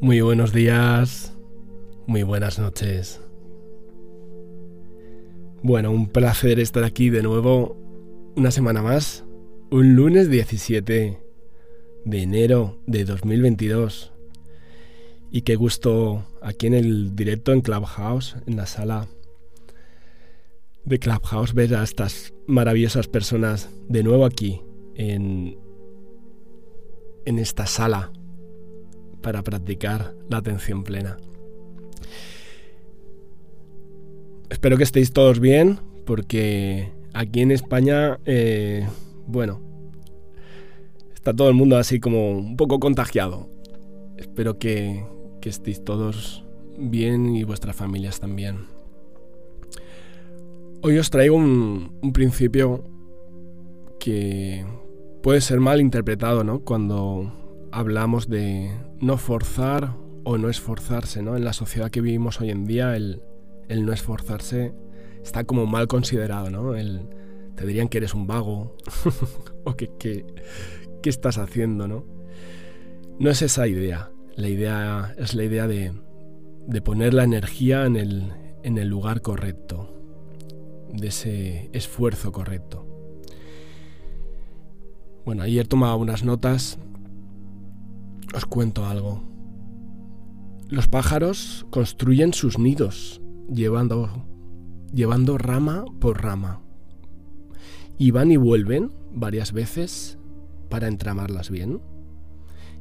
Muy buenos días, muy buenas noches. Bueno, un placer estar aquí de nuevo una semana más, un lunes 17 de enero de 2022. Y qué gusto aquí en el directo en Clubhouse, en la sala de Clubhouse, ver a estas maravillosas personas de nuevo aquí en, en esta sala para practicar la atención plena. Espero que estéis todos bien, porque aquí en España, eh, bueno, está todo el mundo así como un poco contagiado. Espero que, estéis todos bien y vuestras familias también. Hoy os traigo un, un principio que puede ser mal interpretado, ¿no? Cuando hablamos de no forzar o no esforzarse, ¿no? En la sociedad que vivimos hoy en día, el, no esforzarse está como mal considerado, ¿no? El, te dirían que eres un vago o que, que, qué estás haciendo, ¿no? No es esa idea. La idea es la idea de, de poner la energía en el, en el lugar correcto, de ese esfuerzo correcto. Bueno, ayer tomaba unas notas os cuento algo. Los pájaros construyen sus nidos llevando, llevando rama por rama. Y van y vuelven varias veces para entramarlas bien.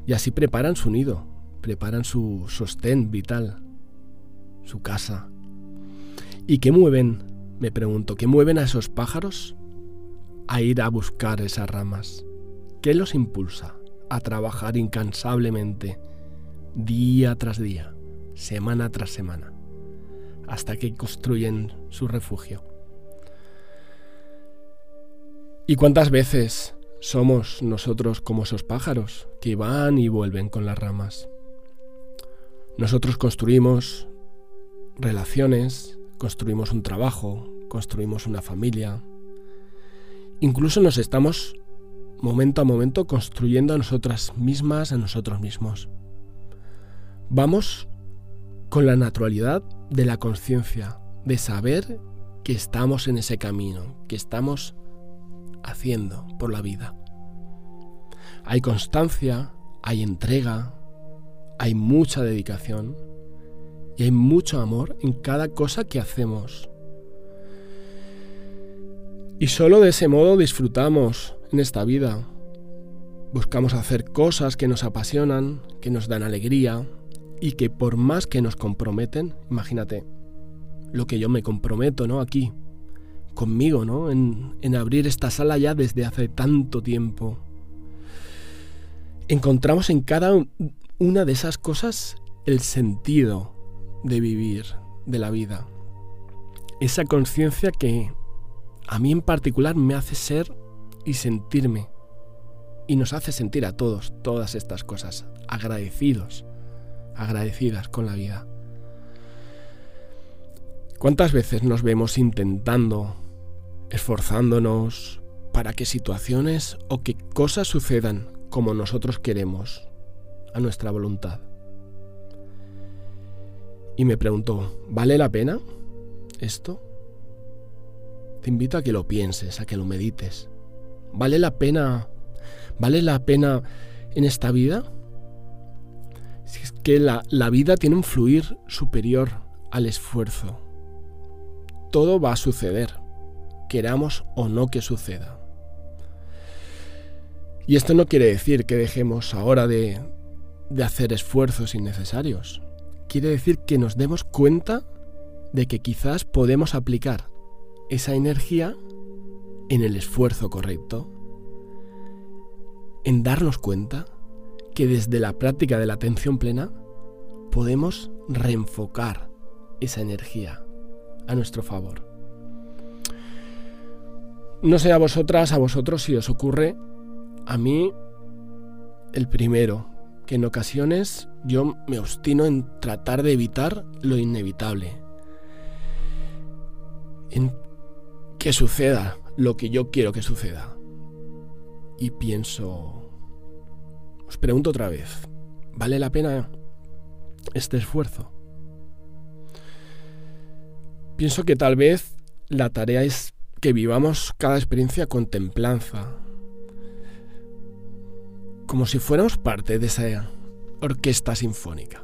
Y así preparan su nido, preparan su sostén vital, su casa. ¿Y qué mueven? Me pregunto, ¿qué mueven a esos pájaros a ir a buscar esas ramas? ¿Qué los impulsa? A trabajar incansablemente, día tras día, semana tras semana, hasta que construyen su refugio. ¿Y cuántas veces somos nosotros como esos pájaros que van y vuelven con las ramas? Nosotros construimos relaciones, construimos un trabajo, construimos una familia. Incluso nos estamos momento a momento construyendo a nosotras mismas, a nosotros mismos. Vamos con la naturalidad de la conciencia, de saber que estamos en ese camino, que estamos haciendo por la vida. Hay constancia, hay entrega, hay mucha dedicación y hay mucho amor en cada cosa que hacemos. Y solo de ese modo disfrutamos en esta vida. Buscamos hacer cosas que nos apasionan, que nos dan alegría y que por más que nos comprometen, imagínate, lo que yo me comprometo, ¿no? Aquí, conmigo, ¿no? En, en abrir esta sala ya desde hace tanto tiempo. Encontramos en cada una de esas cosas el sentido de vivir, de la vida. Esa conciencia que a mí en particular me hace ser y sentirme. Y nos hace sentir a todos todas estas cosas, agradecidos, agradecidas con la vida. ¿Cuántas veces nos vemos intentando, esforzándonos para que situaciones o que cosas sucedan como nosotros queremos, a nuestra voluntad? Y me pregunto, ¿vale la pena esto? Te invito a que lo pienses, a que lo medites. ¿Vale la pena? ¿Vale la pena en esta vida? Si es que la, la vida tiene un fluir superior al esfuerzo. Todo va a suceder, queramos o no que suceda. Y esto no quiere decir que dejemos ahora de, de hacer esfuerzos innecesarios. Quiere decir que nos demos cuenta de que quizás podemos aplicar esa energía en el esfuerzo correcto, en darnos cuenta que desde la práctica de la atención plena podemos reenfocar esa energía a nuestro favor. No sé a vosotras, a vosotros si os ocurre, a mí el primero, que en ocasiones yo me obstino en tratar de evitar lo inevitable, que suceda lo que yo quiero que suceda. Y pienso, os pregunto otra vez, ¿vale la pena este esfuerzo? Pienso que tal vez la tarea es que vivamos cada experiencia con templanza, como si fuéramos parte de esa orquesta sinfónica.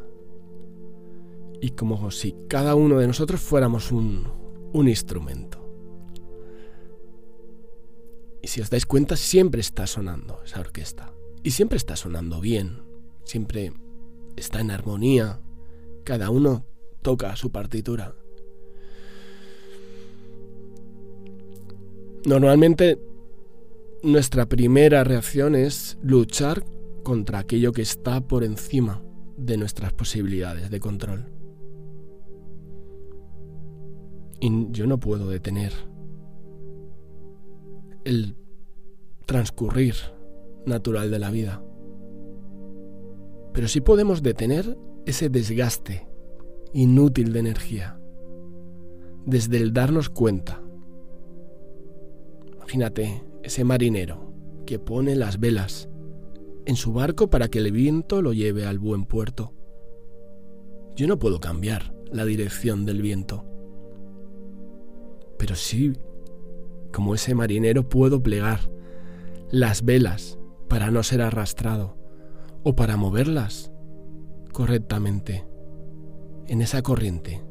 Y como si cada uno de nosotros fuéramos un, un instrumento. Y si os dais cuenta, siempre está sonando esa orquesta. Y siempre está sonando bien. Siempre está en armonía. Cada uno toca su partitura. Normalmente nuestra primera reacción es luchar contra aquello que está por encima de nuestras posibilidades de control. Y yo no puedo detener el transcurrir natural de la vida. Pero sí podemos detener ese desgaste inútil de energía desde el darnos cuenta. Imagínate ese marinero que pone las velas en su barco para que el viento lo lleve al buen puerto. Yo no puedo cambiar la dirección del viento, pero sí, como ese marinero, puedo plegar las velas para no ser arrastrado o para moverlas correctamente en esa corriente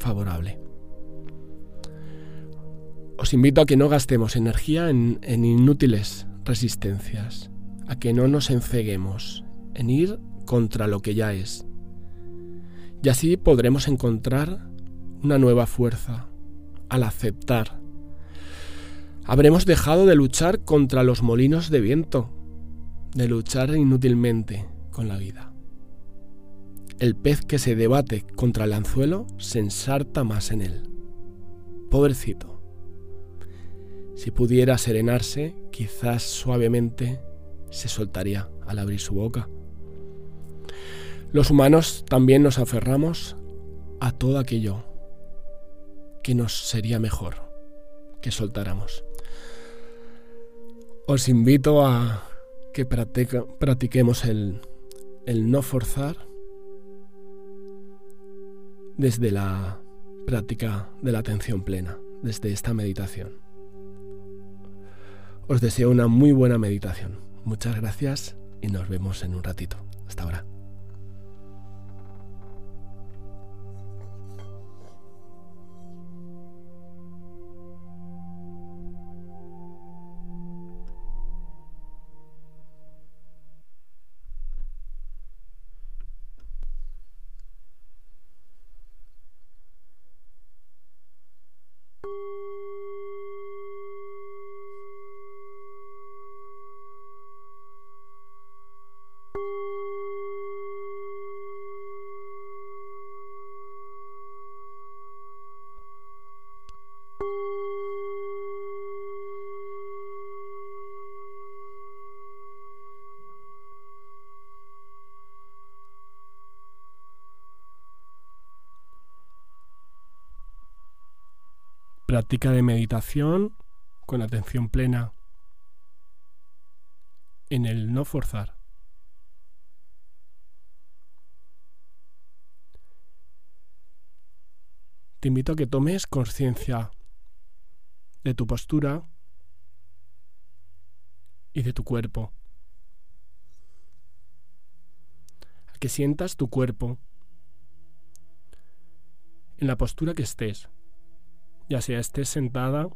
favorable. Os invito a que no gastemos energía en, inútiles resistencias, a que no nos enceguemos en ir contra lo que ya es. Y así podremos encontrar una nueva fuerza al aceptar. Habremos dejado de luchar contra los molinos de viento, de luchar inútilmente con la vida. El pez que se debate contra el anzuelo se ensarta más en él. Pobrecito. Si pudiera serenarse, quizás suavemente se soltaría al abrir su boca. Los humanos también nos aferramos a todo aquello que nos sería mejor que soltáramos. Os invito a que practiquemos el, el no forzar desde la práctica de la atención plena, desde esta meditación. Os deseo una muy buena meditación. Muchas gracias y nos vemos en un ratito. Hasta ahora. Práctica de meditación con atención plena en el no forzar. Te invito a que tomes conciencia de tu postura y de tu cuerpo. A que sientas tu cuerpo en la postura que estés ya sea estés sentada,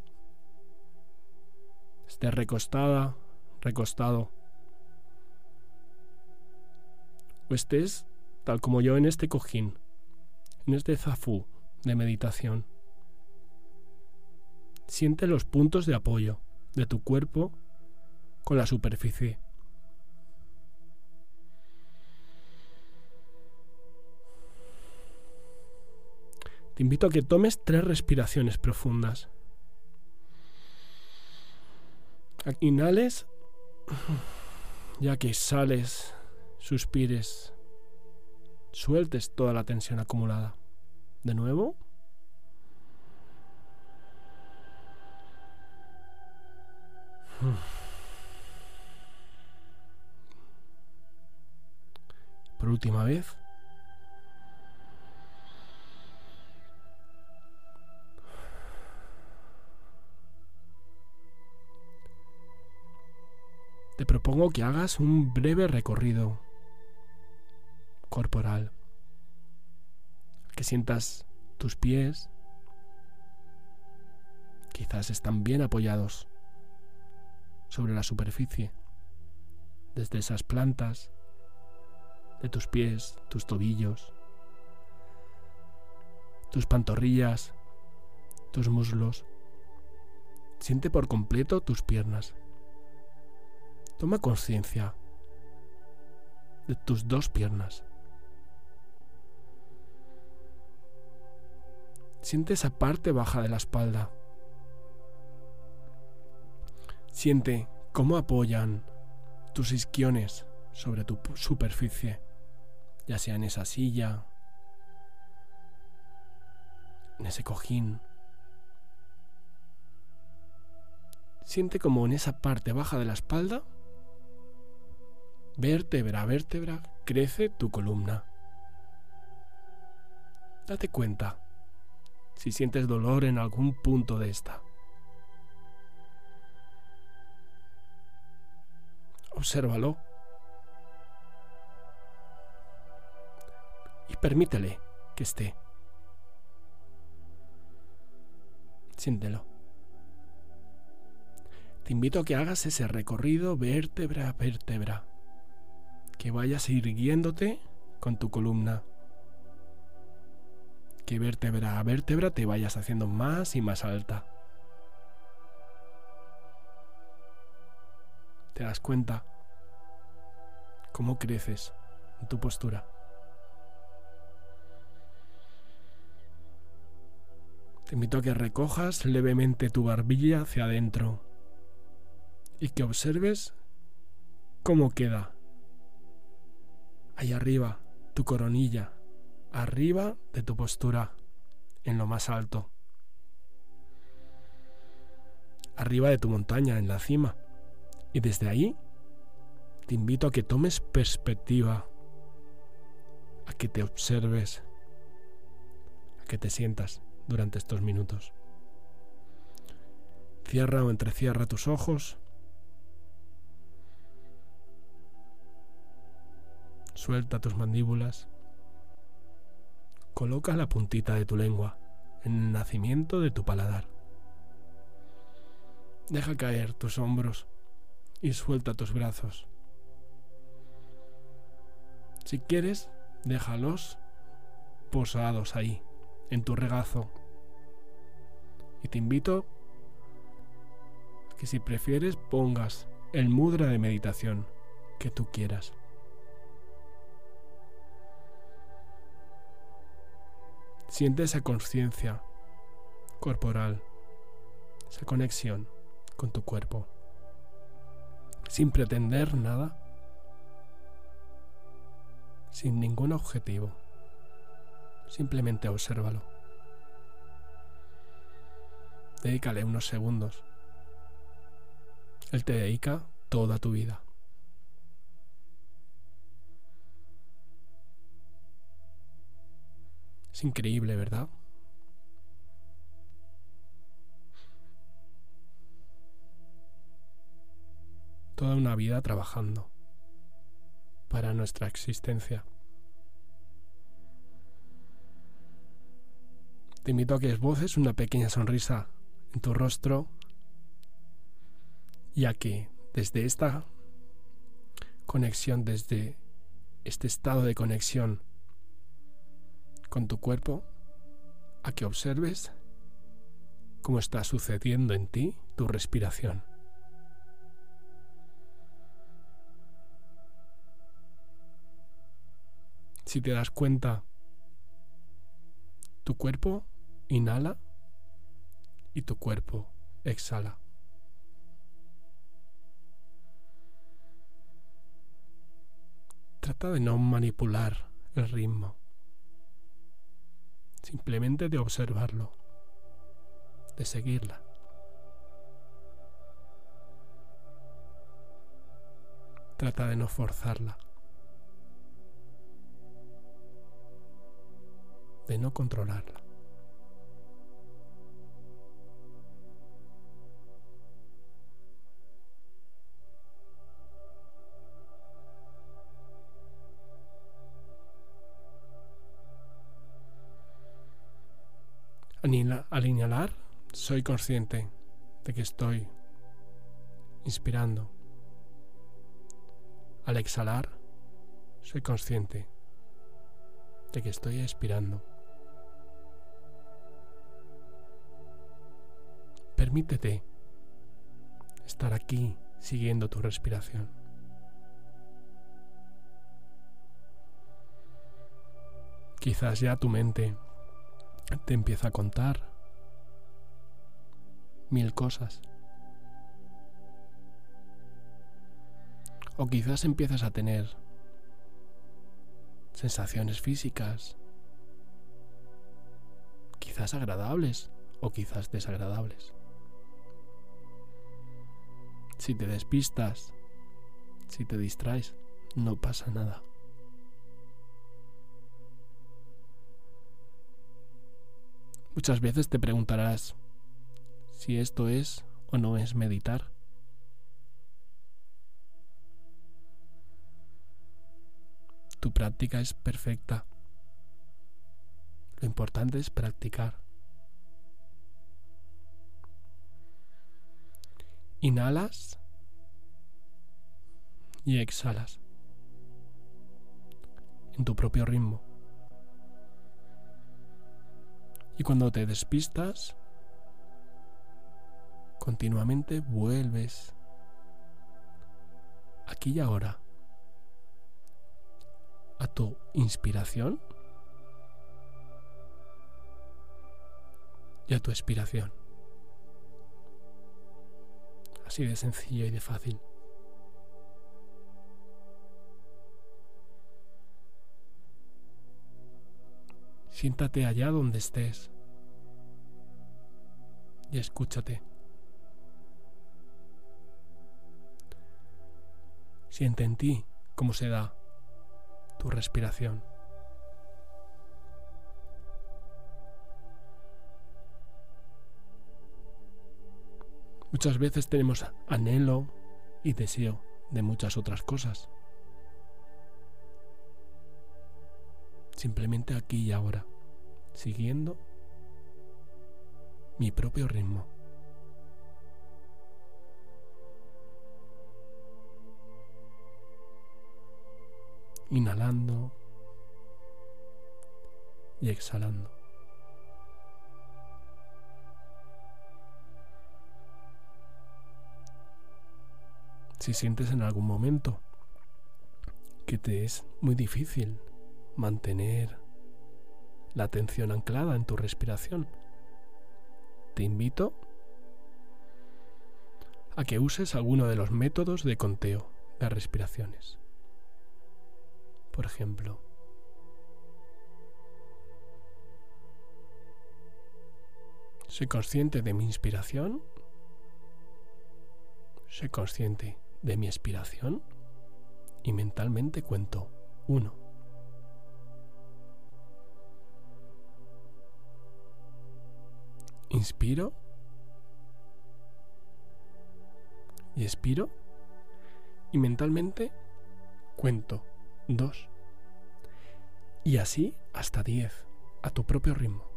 estés recostada, recostado, o estés tal como yo en este cojín, en este zafú de meditación. Siente los puntos de apoyo de tu cuerpo con la superficie. Te invito a que tomes tres respiraciones profundas. Inhales, ya que sales, suspires, sueltes toda la tensión acumulada. De nuevo. Por última vez. Te propongo que hagas un breve recorrido corporal. Que sientas tus pies. Quizás están bien apoyados sobre la superficie, desde esas plantas, de tus pies, tus tobillos, tus pantorrillas, tus muslos. Siente por completo tus piernas. Toma conciencia de tus dos piernas. Siente esa parte baja de la espalda. Siente cómo apoyan tus isquiones sobre tu superficie, ya sea en esa silla, en ese cojín. Siente como en esa parte baja de la espalda, vértebra a vértebra, crece tu columna. Date cuenta si sientes dolor en algún punto de esta. Obsérvalo. Y permítele que esté. Siéntelo. Te invito a que hagas ese recorrido vértebra a vértebra. Que vayas irguiéndote con tu columna. Que vértebra a vértebra te vayas haciendo más y más alta. ¿Te das cuenta cómo creces en tu postura? Te invito a que recojas levemente tu barbilla hacia adentro y que observes cómo queda. Ahí arriba, tu coronilla, arriba de tu postura, en lo más alto. Arriba de tu montaña, en la cima. Y desde ahí te invito a que tomes perspectiva, a que te observes, a que te sientas durante estos minutos. Cierra o entrecierra tus ojos. Suelta tus mandíbulas. Coloca la puntita de tu lengua en el nacimiento de tu paladar. Deja caer tus hombros y suelta tus brazos. Si quieres, déjalos posados ahí, en tu regazo. Y te invito que si prefieres pongas el mudra de meditación que tú quieras. Siente esa conciencia corporal, esa conexión con tu cuerpo sin pretender nada, sin ningún objetivo. Simplemente obsérvalo. Dedícale unos segundos. Él te dedica toda tu vida. Es increíble, ¿verdad? toda una vida trabajando para nuestra existencia. Te invito a que esboces una pequeña sonrisa en tu rostro y a que desde esta conexión, desde este estado de conexión con tu cuerpo, a que observes cómo está sucediendo en ti tu respiración. Si te das cuenta, tu cuerpo inhala y tu cuerpo exhala. Trata de no manipular el ritmo, simplemente de observarlo, de seguirla. Trata de no forzarla, de no controlarla. Al inhalar, soy consciente de que estoy inspirando. Al exhalar, soy consciente de que estoy expirando. Permítete estar aquí siguiendo tu respiración. Quizás ya tu mente te empieza a contar mil cosas. O quizás empiezas a tener sensaciones físicas, quizás agradables o quizás desagradables. Si te despistas, si te distraes, no pasa nada. Muchas veces te preguntarás si esto es o no es meditar. Tu práctica es perfecta. Lo importante es practicar. Inhalas y exhalas en tu propio ritmo. Y cuando te despistas, continuamente vuelves aquí y ahora a tu inspiración y a tu expiración. Así de sencillo y de fácil. Siéntate allá donde estés y escúchate. Siente en ti cómo se da tu respiración. Muchas veces tenemos anhelo y deseo de muchas otras cosas. simplemente aquí y ahora, siguiendo mi propio ritmo. Inhalando y exhalando. Si sientes en algún momento que te es muy difícil mantener la atención anclada en tu respiración. Te invito a que uses alguno de los métodos de conteo de respiraciones. Por ejemplo, soy consciente de mi inspiración, soy consciente de mi expiración y mentalmente cuento uno. Inspiro. Y expiro. Y mentalmente cuento dos. Y así hasta diez, a tu propio ritmo.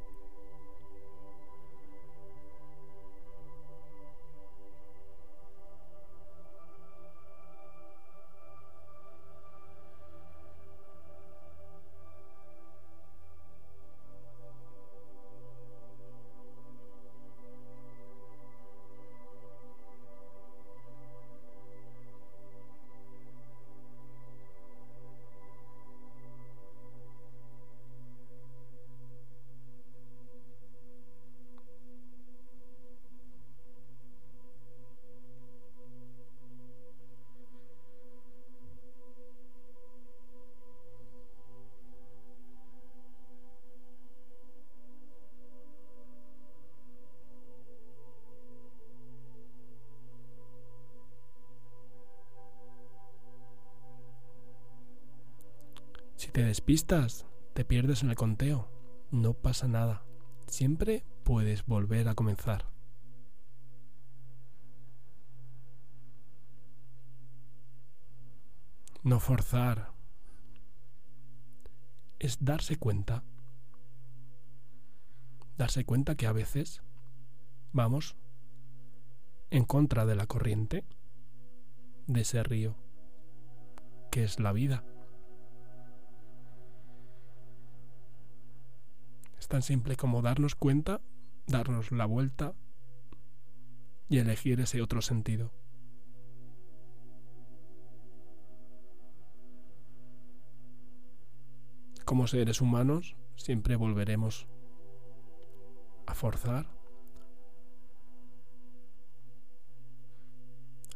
Te despistas, te pierdes en el conteo, no pasa nada. Siempre puedes volver a comenzar. No forzar. Es darse cuenta. Darse cuenta que a veces vamos en contra de la corriente de ese río que es la vida. Es tan simple como darnos cuenta, darnos la vuelta y elegir ese otro sentido. como seres humanos siempre volveremos a forzar,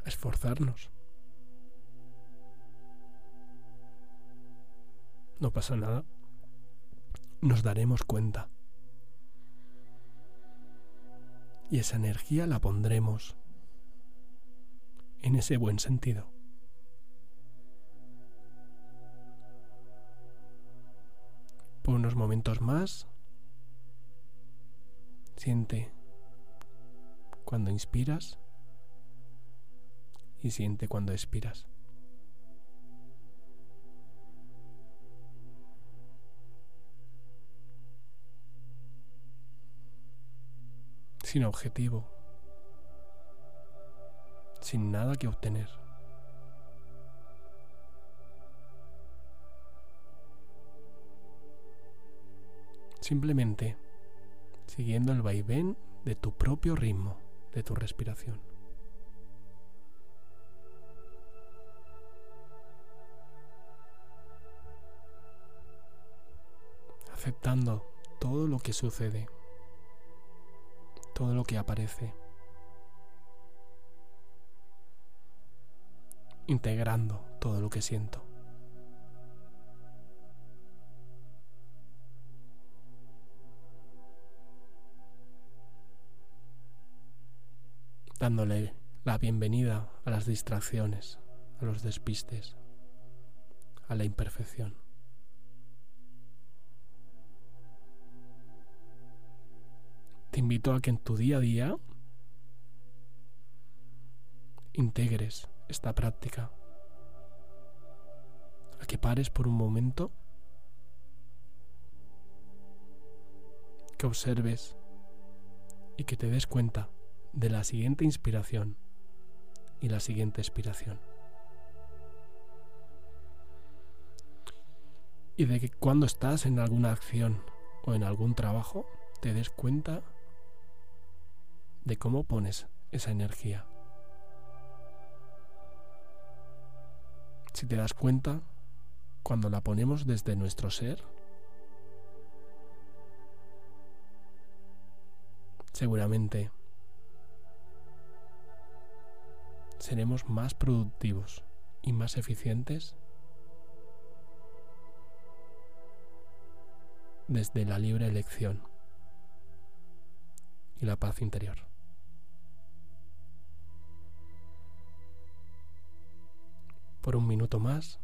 a esforzarnos. No pasa nada. Nos daremos cuenta. Y esa energía la pondremos en ese buen sentido. por unos momentos más. Siente cuando inspiras y siente cuando expiras. Sin objetivo, sin nada que obtener. simplemente siguiendo el vaivén de tu propio ritmo, de tu respiración. Aceptando todo lo que sucede, todo lo que aparece. Integrando todo lo que siento. dándole la bienvenida a las distracciones, a los despistes, a la imperfección. Invito a que en tu día a día integres esta práctica, a que pares por un momento, que observes y que te des cuenta de la siguiente inspiración y la siguiente expiración. Y de que cuando estás en alguna acción o en algún trabajo, te des cuenta de cómo pones esa energía. Si te das cuenta, cuando la ponemos desde nuestro ser, seguramente seremos más productivos y más eficientes desde la libre elección y la paz interior. Por un minuto más,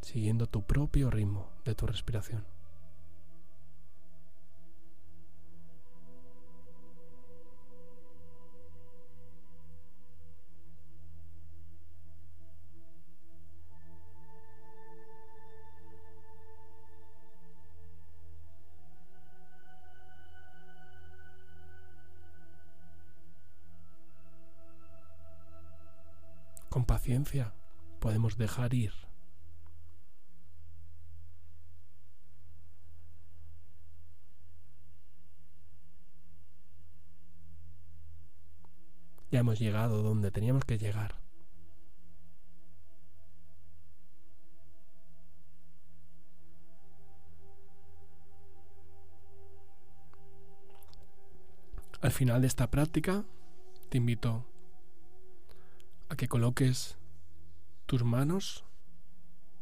siguiendo tu propio ritmo de tu respiración. Con paciencia podemos dejar ir. Ya hemos llegado donde teníamos que llegar. Al final de esta práctica, te invito a que coloques tus manos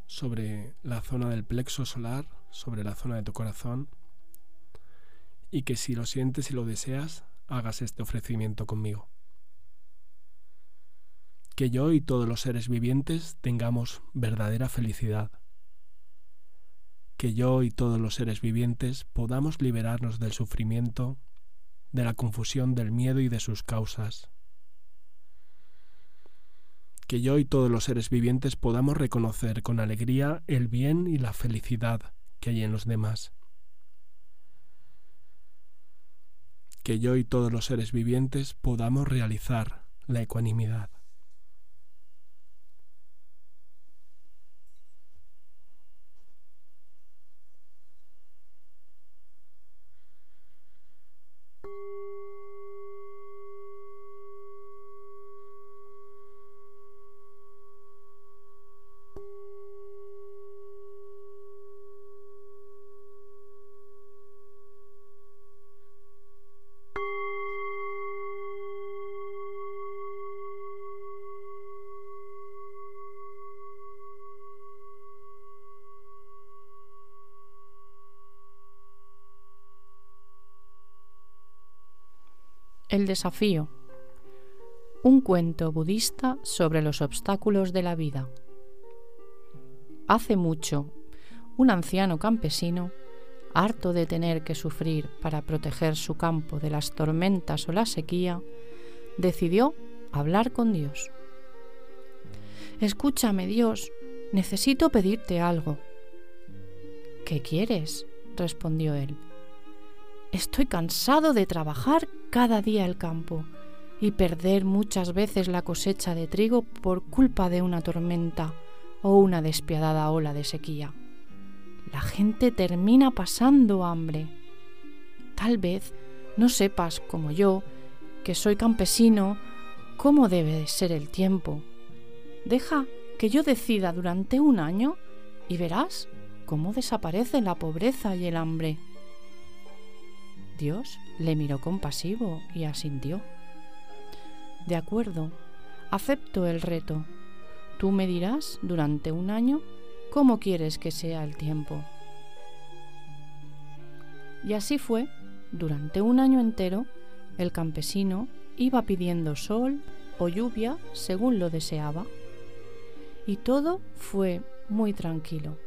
sobre la zona del plexo solar, sobre la zona de tu corazón, y que si lo sientes y lo deseas, hagas este ofrecimiento conmigo. Que yo y todos los seres vivientes tengamos verdadera felicidad. que yo y todos los seres vivientes podamos liberarnos del sufrimiento, de la confusión, del miedo y de sus causas. Que yo y todos los seres vivientes podamos reconocer con alegría el bien y la felicidad que hay en los demás. Que yo y todos los seres vivientes podamos realizar la ecuanimidad. El desafío. Un cuento budista sobre los obstáculos de la vida. Hace mucho, un anciano campesino, harto de tener que sufrir para proteger su campo de las tormentas o la sequía, decidió hablar con Dios. Escúchame, Dios, necesito pedirte algo. ¿Qué quieres? respondió él. Estoy cansado de trabajar cada día el campo y perder muchas veces la cosecha de trigo por culpa de una tormenta o una despiadada ola de sequía. La gente termina pasando hambre. Tal vez no sepas, como yo, que soy campesino, cómo debe de ser el tiempo. Deja que yo decida durante un año y verás cómo desaparece la pobreza y el hambre. Dios le miró compasivo y asintió. De acuerdo, acepto el reto. Tú me dirás durante un año cómo quieres que sea el tiempo. Y así fue, durante un año entero, el campesino iba pidiendo sol o lluvia según lo deseaba. Y todo fue muy tranquilo.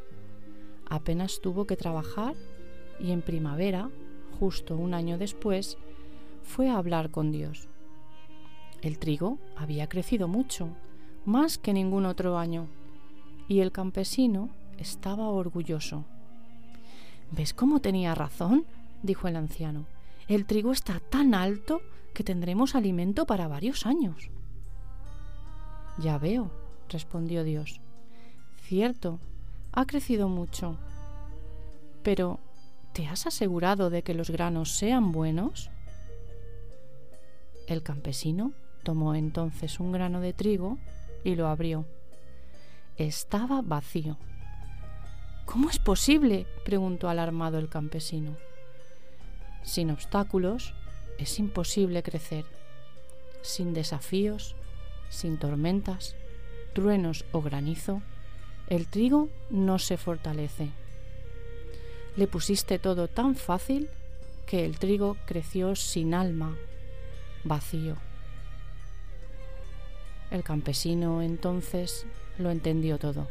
Apenas tuvo que trabajar y en primavera justo un año después, fue a hablar con Dios. El trigo había crecido mucho, más que ningún otro año, y el campesino estaba orgulloso. ¿Ves cómo tenía razón? dijo el anciano. El trigo está tan alto que tendremos alimento para varios años. Ya veo, respondió Dios. Cierto, ha crecido mucho. Pero ¿Te has asegurado de que los granos sean buenos? El campesino tomó entonces un grano de trigo y lo abrió. Estaba vacío. ¿Cómo es posible? preguntó alarmado el campesino. Sin obstáculos es imposible crecer. Sin desafíos, sin tormentas, truenos o granizo, el trigo no se fortalece. Le pusiste todo tan fácil que el trigo creció sin alma, vacío. El campesino entonces lo entendió todo.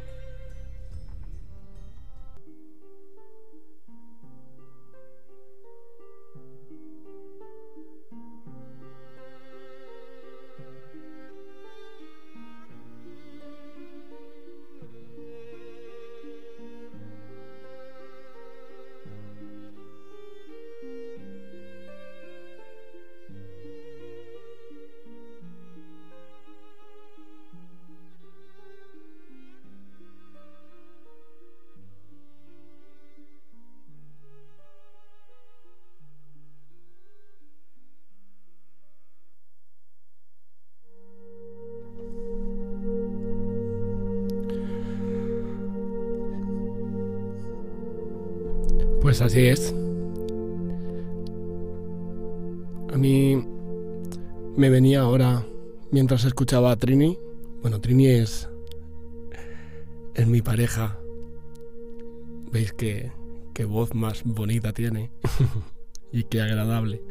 Así es. A mí me venía ahora, mientras escuchaba a Trini, bueno, Trini es, es mi pareja. Veis qué, qué voz más bonita tiene y qué agradable.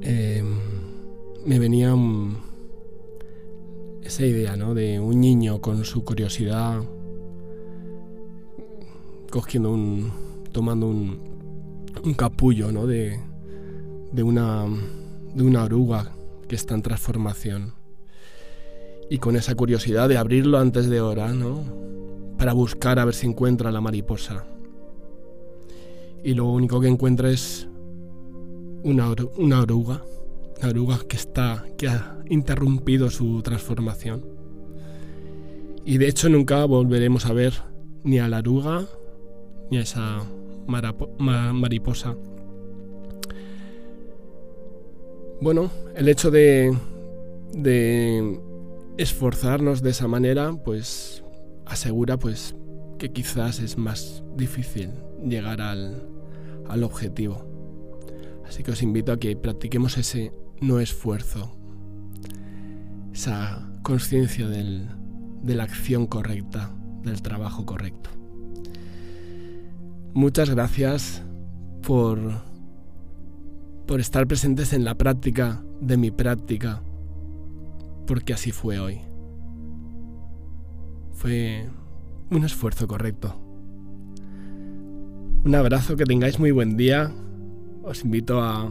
Em, me venía esa idea, ¿no? De un niño con su curiosidad cogiendo un, tomando un, un capullo, ¿no? De, de una, de una oruga que está en transformación. Y con esa curiosidad de abrirlo antes de hora, ¿no? Para buscar a ver si encuentra la mariposa. Y lo único que encuentra es una, una oruga, una oruga que está, que ha interrumpido su transformación. Y de hecho nunca volveremos a ver ni a la oruga ni a esa mariposa. Bueno, el hecho de, de esforzarnos de esa manera, pues asegura pues que quizás es más difícil llegar al, al objetivo. Así que os invito a que practiquemos ese no esfuerzo, esa conciencia de la acción correcta, del trabajo correcto. Muchas gracias por, por estar presentes en la práctica de mi práctica, porque así fue hoy. Fue un esfuerzo correcto. Un abrazo, que tengáis muy buen día. Os invito a, a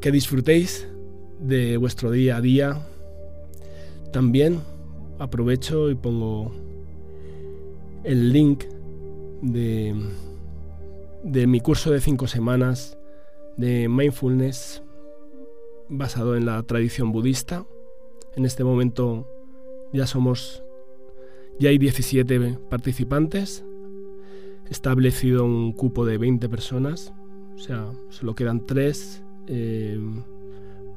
que disfrutéis de vuestro día a día. También aprovecho y pongo el link de, de mi curso de cinco semanas de mindfulness basado en la tradición budista. En este momento ya somos, ya hay 17 participantes, establecido un cupo de 20 personas, o sea, solo quedan 3 eh,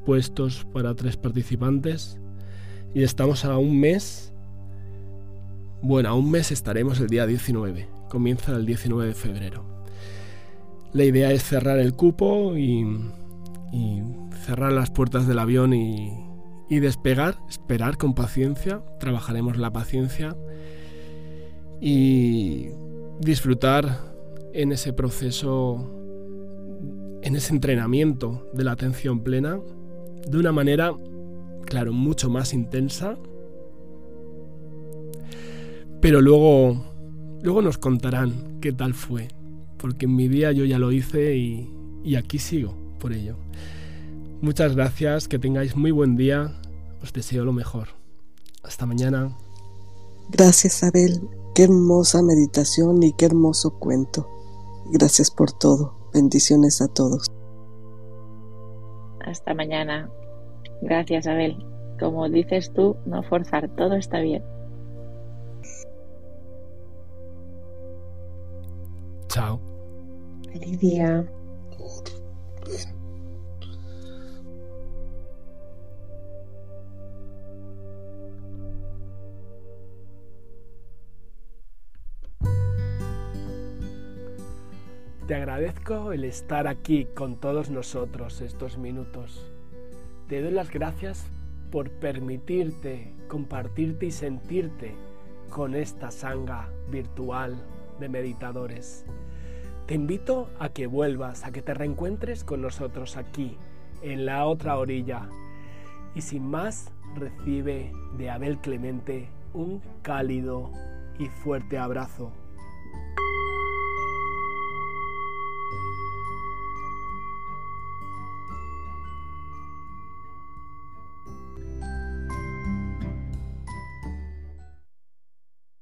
puestos para 3 participantes. Y estamos a un mes, bueno, a un mes estaremos el día 19, comienza el 19 de febrero. La idea es cerrar el cupo y, cerrar las puertas del avión y, y despegar, esperar con paciencia, trabajaremos la paciencia y disfrutar en ese proceso, en ese entrenamiento de la atención plena, de una manera, claro, mucho más intensa, pero luego, luego nos contarán qué tal fue, porque en mi día yo ya lo hice y, y aquí sigo por ello. Muchas gracias, que tengáis muy buen día, os deseo lo mejor. Hasta mañana. Gracias, Abel. Qué hermosa meditación y qué hermoso cuento. Gracias por todo. Bendiciones a todos. Hasta mañana. Gracias, Abel. Como dices tú, no forzar, todo está bien. Chao. Feliz día. Te agradezco el estar aquí con todos nosotros estos minutos. Te doy las gracias por permitirte compartirte y sentirte con esta sanga virtual meditadores. Te invito a que vuelvas, a que te reencuentres con nosotros aquí, en la otra orilla. Y sin más, recibe de Abel Clemente un cálido y fuerte abrazo